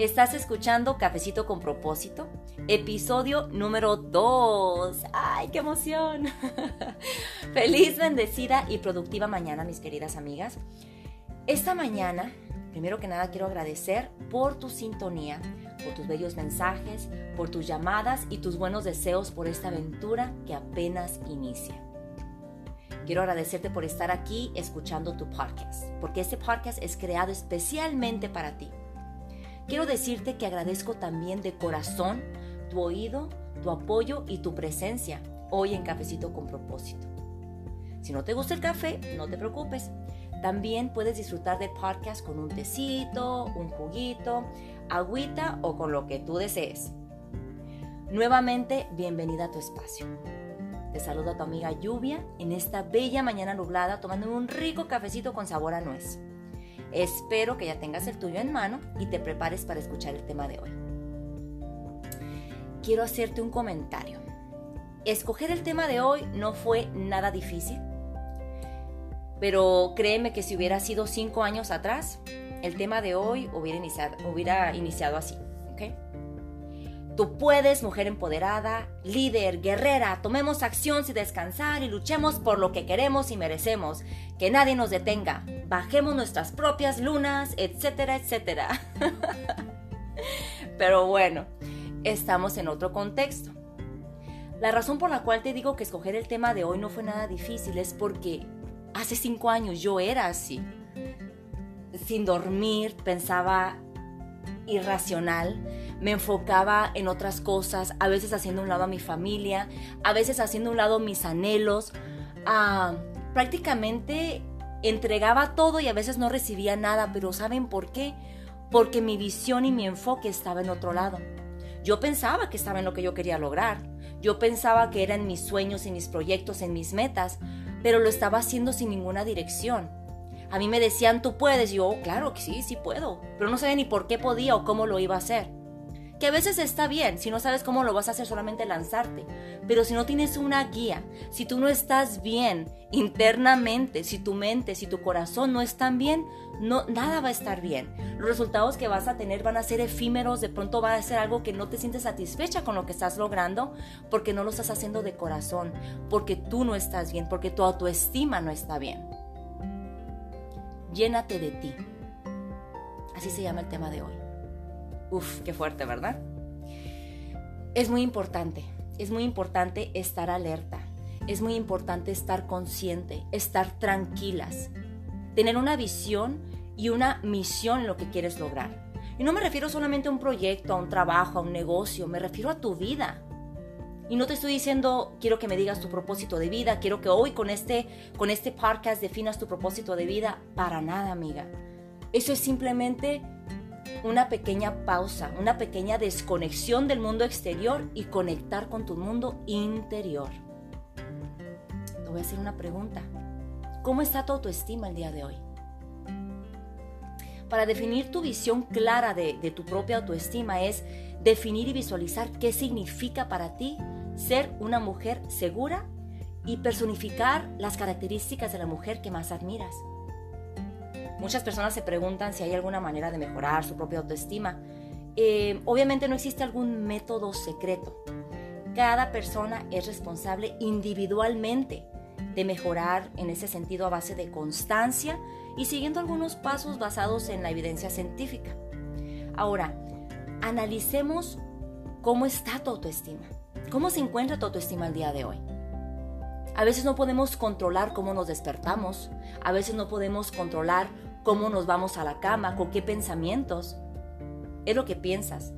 Estás escuchando Cafecito con propósito, episodio número 2. ¡Ay, qué emoción! Feliz, bendecida y productiva mañana, mis queridas amigas. Esta mañana, primero que nada, quiero agradecer por tu sintonía, por tus bellos mensajes, por tus llamadas y tus buenos deseos por esta aventura que apenas inicia. Quiero agradecerte por estar aquí escuchando tu podcast, porque este podcast es creado especialmente para ti Quiero decirte que agradezco también de corazón tu oído, tu apoyo y tu presencia hoy en Cafecito con propósito. Si no te gusta el café, no te preocupes. También puedes disfrutar del podcast con un tecito, un juguito, agüita o con lo que tú desees. Nuevamente, bienvenida a tu espacio. Te saluda tu amiga Lluvia en esta bella mañana nublada tomando un rico cafecito con sabor a nuez. Espero que ya tengas el tuyo en mano y te prepares para escuchar el tema de hoy. Quiero hacerte un comentario. Escoger el tema de hoy no fue nada difícil, pero créeme que si hubiera sido cinco años atrás, el tema de hoy hubiera iniciado, así. Tú puedes, mujer empoderada, líder, guerrera, tomemos acción sin descansar y luchemos por lo que queremos y merecemos. Que nadie nos detenga. Bajemos nuestras propias lunas, etcétera, etcétera. Pero bueno, estamos en otro contexto. La razón por la cual te digo que escoger el tema de hoy no fue nada difícil es porque hace cinco años yo era así. Sin dormir, pensaba irracional, me enfocaba en otras cosas, a veces haciendo un lado a mi familia, a veces haciendo un lado mis anhelos. Ah, prácticamente entregaba todo y a veces no recibía nada, pero ¿saben por qué? Porque mi visión y mi enfoque estaba en otro lado. Yo pensaba que estaba en lo que yo quería lograr. Yo pensaba que eran mis sueños y mis proyectos, en mis metas, pero lo estaba haciendo sin ninguna dirección. A mí me decían, tú puedes. yo, claro que sí, sí puedo. Pero no sabía ni por qué podía o cómo lo iba a hacer que a veces está bien, si no sabes cómo lo vas a hacer, solamente lanzarte. Pero si no tienes una guía, si tú no estás bien internamente, si tu mente, si tu corazón no están bien, no, nada va a estar bien. Los resultados que vas a tener van a ser efímeros, de pronto va a ser algo que no te sientes satisfecha con lo que estás logrando, porque no lo estás haciendo de corazón, porque tú no estás bien, porque tu autoestima no está bien. Llénate de ti. Así se llama el tema de hoy. Uf, qué fuerte, ¿verdad? Es muy importante, es muy importante estar alerta, es muy importante estar consciente, estar tranquilas, tener una visión y una misión en lo que quieres lograr. Y no me refiero solamente a un proyecto, a un trabajo, a un negocio, me refiero a tu vida. Y no te estoy diciendo, quiero que me digas tu propósito de vida, quiero que hoy con este, con este podcast definas tu propósito de vida. Para nada, amiga. Eso es simplemente una pequeña pausa, una pequeña desconexión del mundo exterior y conectar con tu mundo interior. Te voy a hacer una pregunta. ¿Cómo está tu autoestima el día de hoy? Para definir tu visión clara de, tu propia autoestima es definir y visualizar qué significa para ti ser una mujer segura y personificar las características de la mujer que más admiras. Muchas personas se preguntan si hay alguna manera de mejorar su propia autoestima. Eh, obviamente no existe algún método secreto. Cada persona es responsable individualmente de mejorar en ese sentido a base de constancia y siguiendo algunos pasos basados en la evidencia científica. Ahora, analicemos cómo está tu autoestima. ¿Cómo se encuentra tu autoestima el día de hoy? A veces no podemos controlar cómo nos despertamos, a veces no podemos controlar cómo nos vamos a la cama, con qué pensamientos. Es lo que piensas.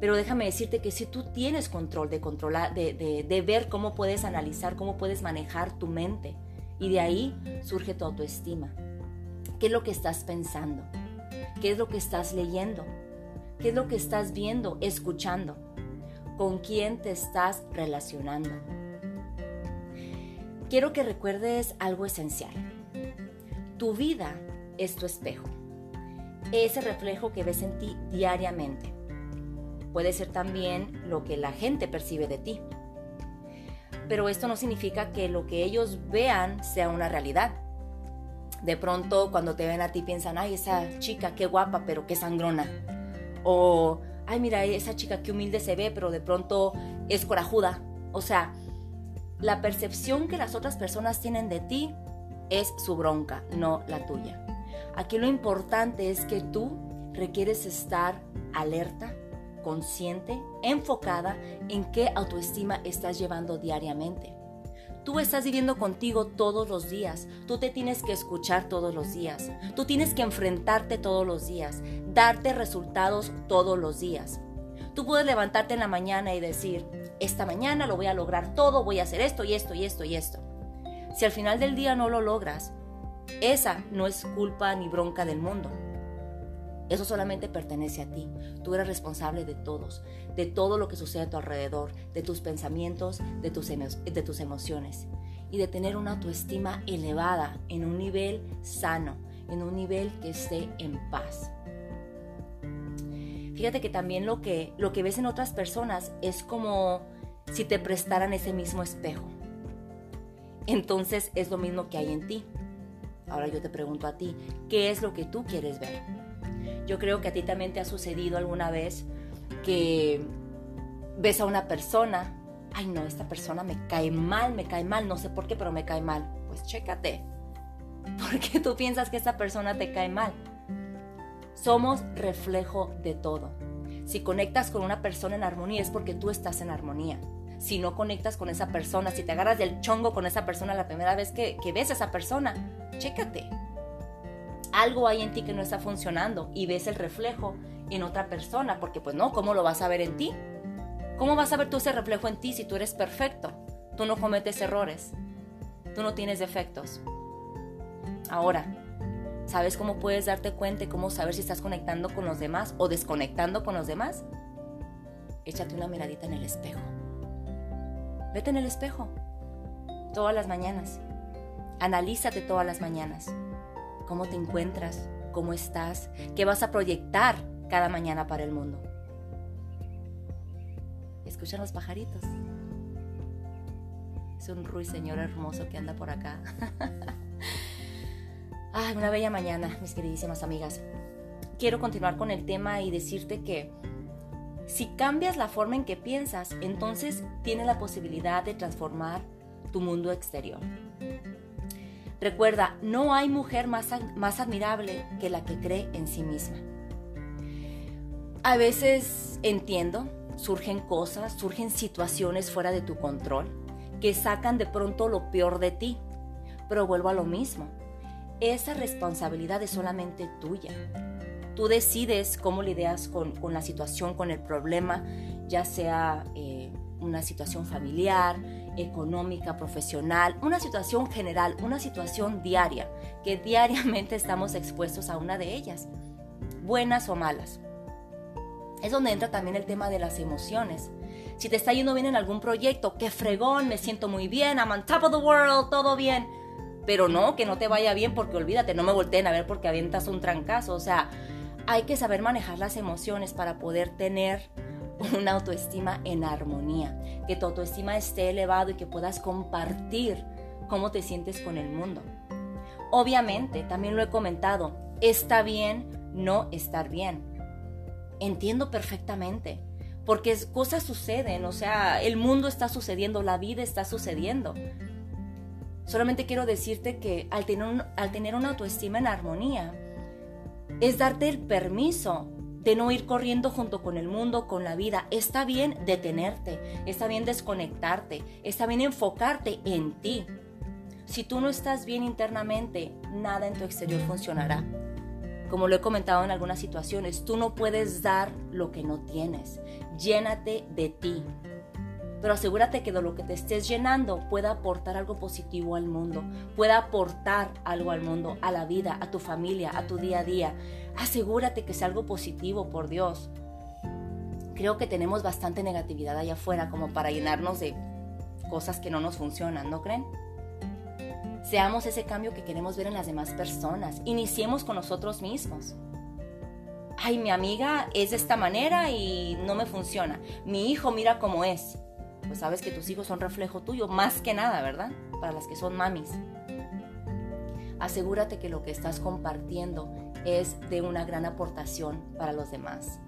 Pero déjame decirte que si tú tienes control de controlar, de, de ver cómo puedes analizar, cómo puedes manejar tu mente, y de ahí surge tu autoestima. ¿Qué es lo que estás pensando? ¿Qué es lo que estás leyendo? ¿Qué es lo que estás viendo, escuchando? ¿Con quién te estás relacionando? Quiero que recuerdes algo esencial. Tu vida es tu espejo. Ese reflejo que ves en ti diariamente. Puede ser también lo que la gente percibe de ti. Pero esto no significa que lo que ellos vean sea una realidad. De pronto cuando te ven a ti piensan, ay, esa chica, qué guapa, pero qué sangrona. O, ay, mira, esa chica que humilde se ve, pero de pronto es corajuda. O sea, la percepción que las otras personas tienen de ti es su bronca, no la tuya. Aquí lo importante es que tú requieres estar alerta, consciente, enfocada en qué autoestima estás llevando diariamente. Tú estás viviendo contigo todos los días, tú te tienes que escuchar todos los días, tú tienes que enfrentarte todos los días, darte resultados todos los días. Tú puedes levantarte en la mañana y decir, esta mañana lo voy a lograr todo, voy a hacer esto y esto y esto y esto. Si al final del día no lo logras, esa no es culpa ni bronca del mundo. Eso solamente pertenece a ti. Tú eres responsable de todos, de todo lo que sucede a tu alrededor, de tus pensamientos, de tus, de tus emociones y de tener una autoestima elevada en un nivel sano, en un nivel que esté en paz. Fíjate que también lo que, lo que ves en otras personas es como si te prestaran ese mismo espejo. Entonces es lo mismo que hay en ti. Ahora yo te pregunto a ti, ¿qué es lo que tú quieres ver? Yo creo que a ti también te ha sucedido alguna vez que ves a una persona, ay no, esta persona me cae mal, me cae mal, no sé por qué, pero me cae mal. Pues chécate. ¿Por qué tú piensas que esta persona te cae mal? Somos reflejo de todo. Si conectas con una persona en armonía es porque tú estás en armonía. Si no conectas con esa persona, si te agarras del chongo con esa persona la primera vez que, ves a esa persona, chécate algo hay en ti que no está funcionando y ves el reflejo en otra persona, porque pues no, ¿cómo lo vas a ver en ti? ¿Cómo vas a ver tú ese reflejo en ti si tú eres perfecto? Tú no cometes errores, tú no tienes defectos. Ahora, ¿sabes cómo puedes darte cuenta y cómo saber si estás conectando con los demás o desconectando con los demás? Échate una miradita en el espejo. Vete en el espejo todas las mañanas. Analízate todas las mañanas cómo te encuentras, cómo estás, qué vas a proyectar cada mañana para el mundo. Escuchan los pajaritos. Es un ruiseñor hermoso que anda por acá. Ay, una bella mañana, mis queridísimas amigas. Quiero continuar con el tema y decirte que si cambias la forma en que piensas, entonces tienes la posibilidad de transformar tu mundo exterior. Recuerda, no hay mujer más, más admirable que la que cree en sí misma. A veces entiendo, surgen cosas, surgen situaciones fuera de tu control que sacan de pronto lo peor de ti. Pero vuelvo a lo mismo. Esa responsabilidad es solamente tuya. Tú decides cómo lidias con, con la situación, con el problema, ya sea eh, una situación familiar, económica, profesional, una situación general, una situación diaria, que diariamente estamos expuestos a una de ellas, buenas o malas. Es donde entra también el tema de las emociones. Si te está yendo bien en algún proyecto, qué fregón, me siento muy bien, I'm on top of the world, todo bien. Pero no, que no te vaya bien porque olvídate, no me volteen a ver porque avientas un trancazo. O sea, hay que saber manejar las emociones para poder tener una autoestima en armonía, que tu autoestima esté elevado y que puedas compartir cómo te sientes con el mundo. Obviamente, también lo he comentado, está bien no estar bien. Entiendo perfectamente, porque cosas suceden, o sea, el mundo está sucediendo, la vida está sucediendo. Solamente quiero decirte que al tener, al tener una autoestima en armonía, es darte el permiso de no ir corriendo junto con el mundo, con la vida. Está bien detenerte, está bien desconectarte, está bien enfocarte en ti. Si tú no estás bien internamente, nada en tu exterior funcionará. Como lo he comentado en algunas situaciones, tú no puedes dar lo que no tienes. Llénate de ti, pero asegúrate que de lo que te estés llenando pueda aportar algo positivo al mundo, pueda aportar algo al mundo, a la vida, a tu familia, a tu día a día. Asegúrate que sea algo positivo, por Dios. Creo que tenemos bastante negatividad allá afuera como para llenarnos de cosas que no nos funcionan, ¿no creen? Seamos ese cambio que queremos ver en las demás personas. Iniciemos con nosotros mismos. Ay, mi amiga es de esta manera y no me funciona. Mi hijo mira cómo es pues sabes que tus hijos son reflejo tuyo, más que nada, ¿verdad? Para las que son mamis. Asegúrate que lo que estás compartiendo es de una gran aportación para los demás.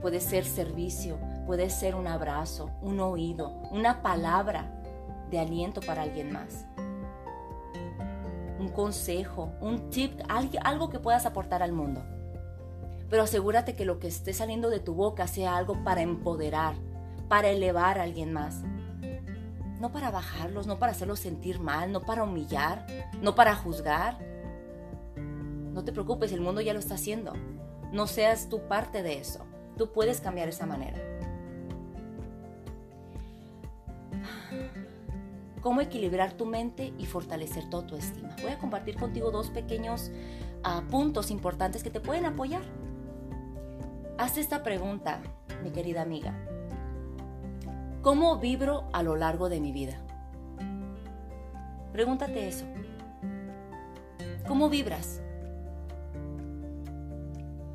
puede ser servicio, puede ser un abrazo, un oído, una palabra de aliento para alguien más. Un consejo, un tip, algo que puedas aportar al mundo. Pero asegúrate que lo que esté saliendo de tu boca sea algo para empoderar, para elevar a alguien más. No para bajarlos, no para hacerlos sentir mal, no para humillar, no para juzgar. No te preocupes, el mundo ya lo está haciendo. No seas tú parte de eso. Tú puedes cambiar esa manera. cómo equilibrar tu mente y fortalecer tu autoestima. Voy a compartir contigo dos pequeños ah, puntos importantes que te pueden apoyar. Haz esta pregunta, mi querida amiga. ¿Cómo vibro a lo largo de mi vida? Pregúntate eso. ¿Cómo vibras?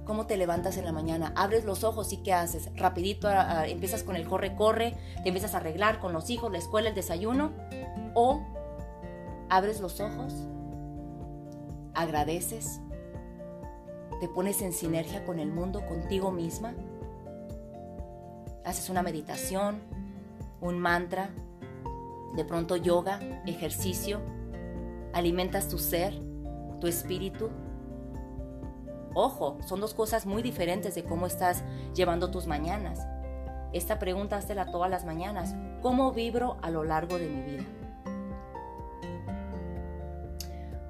¿Cómo te levantas en la mañana? Abres los ojos y ¿qué haces? Rapidito empiezas con el corre, corre, te empiezas a arreglar con los hijos, la escuela, el desayuno. O abres los ojos, agradeces, te pones en sinergia con el mundo, contigo misma. Haces una meditación, un mantra, de pronto yoga, ejercicio, alimentas tu ser, tu espíritu Ojo, son dos cosas muy diferentes de cómo estás llevando tus mañanas. Esta pregunta hazla todas las mañanas. ¿Cómo vibro a lo largo de mi vida?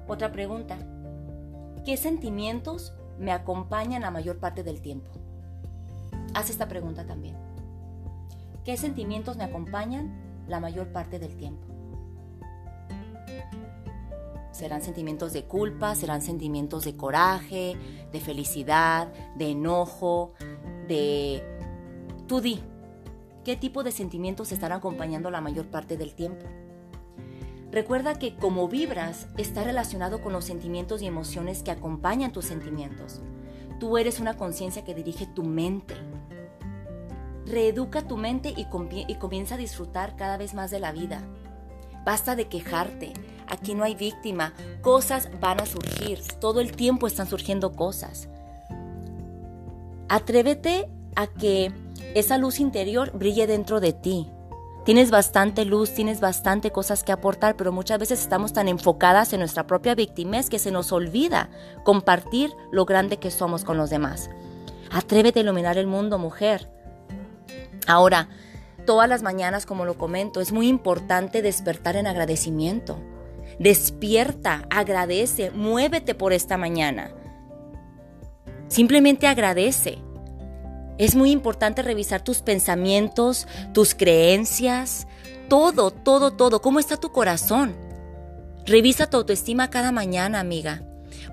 Otra pregunta. ¿Qué sentimientos me acompañan la mayor parte del tiempo? Haz esta pregunta también. ¿Qué sentimientos me acompañan la mayor parte del tiempo? Serán sentimientos de culpa, serán sentimientos de coraje, de felicidad, de enojo, de... Tú di, ¿qué tipo de sentimientos están acompañando la mayor parte del tiempo? Recuerda que como vibras está relacionado con los sentimientos y emociones que acompañan tus sentimientos. Tú eres una conciencia que dirige tu mente. Reeduca tu mente y, comienza a disfrutar cada vez más de la vida. Basta de quejarte, Aquí no hay víctima. Cosas van a surgir. Todo el tiempo están surgiendo cosas. Atrévete a que esa luz interior brille dentro de ti. Tienes bastante luz, tienes bastante cosas que aportar, pero muchas veces estamos tan enfocadas en nuestra propia víctima que se nos olvida compartir lo grande que somos con los demás. Atrévete a iluminar el mundo, mujer. Ahora, todas las mañanas, como lo comento, es muy importante despertar en agradecimiento. Despierta, agradece, muévete por esta mañana. Simplemente agradece. Es muy importante revisar tus pensamientos, tus creencias, todo, todo, todo. ¿Cómo está tu corazón? Revisa tu autoestima cada mañana, amiga.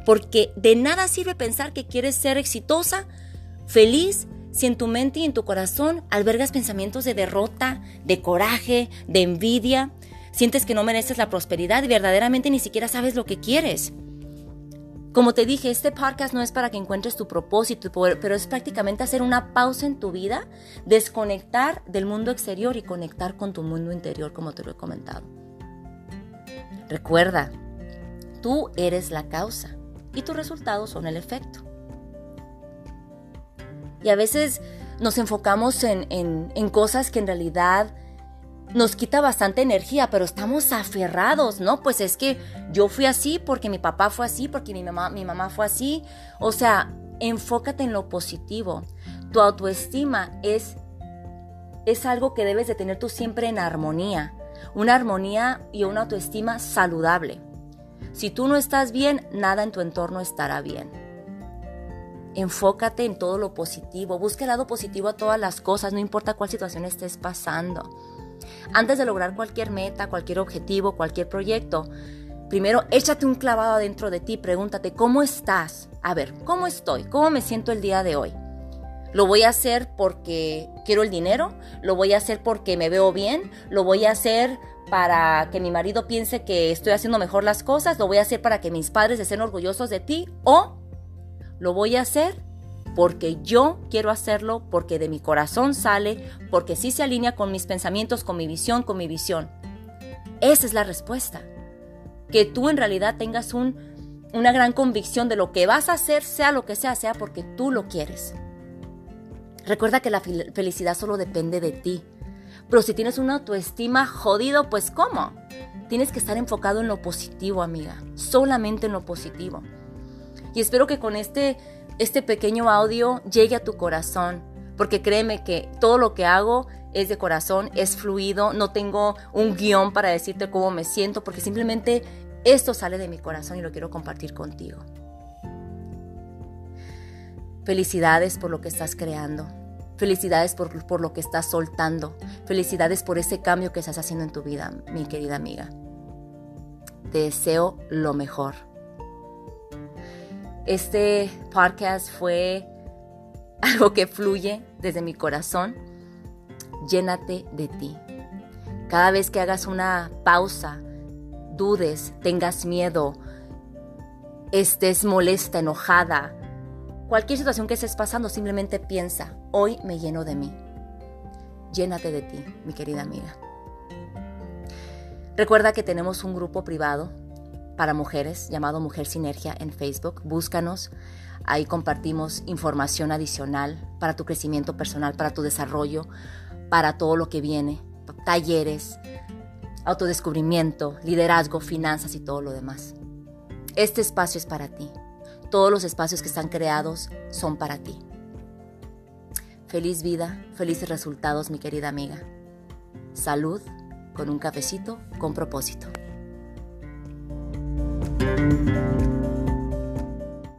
Porque de nada sirve pensar que quieres ser exitosa, feliz, si en tu mente y en tu corazón albergas pensamientos de derrota, de coraje, de envidia, sientes que no mereces la prosperidad y verdaderamente ni siquiera sabes lo que quieres. Como te dije, este podcast no es para que encuentres tu propósito, pero es prácticamente hacer una pausa en tu vida, desconectar del mundo exterior y conectar con tu mundo interior, como te lo he comentado. Recuerda, tú eres la causa y tus resultados son el efecto. Y a veces nos enfocamos en, en cosas que en realidad nos quita bastante energía, pero estamos aferrados, ¿no? Pues es que yo fui así porque mi papá fue así, porque mi mamá, mi mamá fue así. O sea, enfócate en lo positivo. Tu autoestima es, es algo que debes de tener tú siempre en armonía. Una armonía y una autoestima saludable. Si tú no estás bien, nada en tu entorno estará bien. Enfócate en todo lo positivo. Busca el lado positivo a todas las cosas, no importa cuál situación estés pasando. Antes de lograr cualquier meta, cualquier objetivo, cualquier proyecto, primero échate un clavado adentro de ti, pregúntate, ¿cómo estás? A ver, ¿cómo estoy? ¿Cómo me siento el día de hoy? ¿Lo voy a hacer porque quiero el dinero? ¿Lo voy a hacer porque me veo bien? ¿Lo voy a hacer para que mi marido piense que estoy haciendo mejor las cosas? ¿Lo voy a hacer para que mis padres estén orgullosos de ti? ¿O lo voy a hacer porque yo quiero hacerlo, porque de mi corazón sale, porque sí se alinea con mis pensamientos, con mi visión, con mi visión. Esa es la respuesta. Que tú en realidad tengas una gran convicción de lo que vas a hacer, sea lo que sea, sea porque tú lo quieres. Recuerda que la felicidad solo depende de ti. Pero si tienes una autoestima jodido, pues ¿cómo? Tienes que estar enfocado en lo positivo, amiga. Solamente en lo positivo. Y espero que con este, este pequeño audio llegue a tu corazón. Porque créeme que todo lo que hago es de corazón, es fluido. No tengo un guion para decirte cómo me siento. Porque simplemente esto sale de mi corazón y lo quiero compartir contigo. Felicidades por lo que estás creando. Felicidades por, por, lo que estás soltando. Felicidades por ese cambio que estás haciendo en tu vida, mi querida amiga. Te deseo lo mejor. Este podcast fue algo que fluye desde mi corazón. Llénate de ti. Cada vez que hagas una pausa, dudes, tengas miedo, estés molesta, enojada, cualquier situación que estés pasando, simplemente piensa, hoy me lleno de mí. Llénate de ti, mi querida amiga. Recuerda que tenemos un grupo privado para mujeres llamado Mujer Sinergia en Facebook. Búscanos. Ahí compartimos información adicional para tu crecimiento personal, para tu desarrollo, para todo lo que viene, talleres, autodescubrimiento, liderazgo, finanzas y todo lo demás. Este espacio es para ti. Todos los espacios que están creados son para ti. Feliz vida, felices resultados, mi querida amiga. Salud con un cafecito con propósito. Thank you.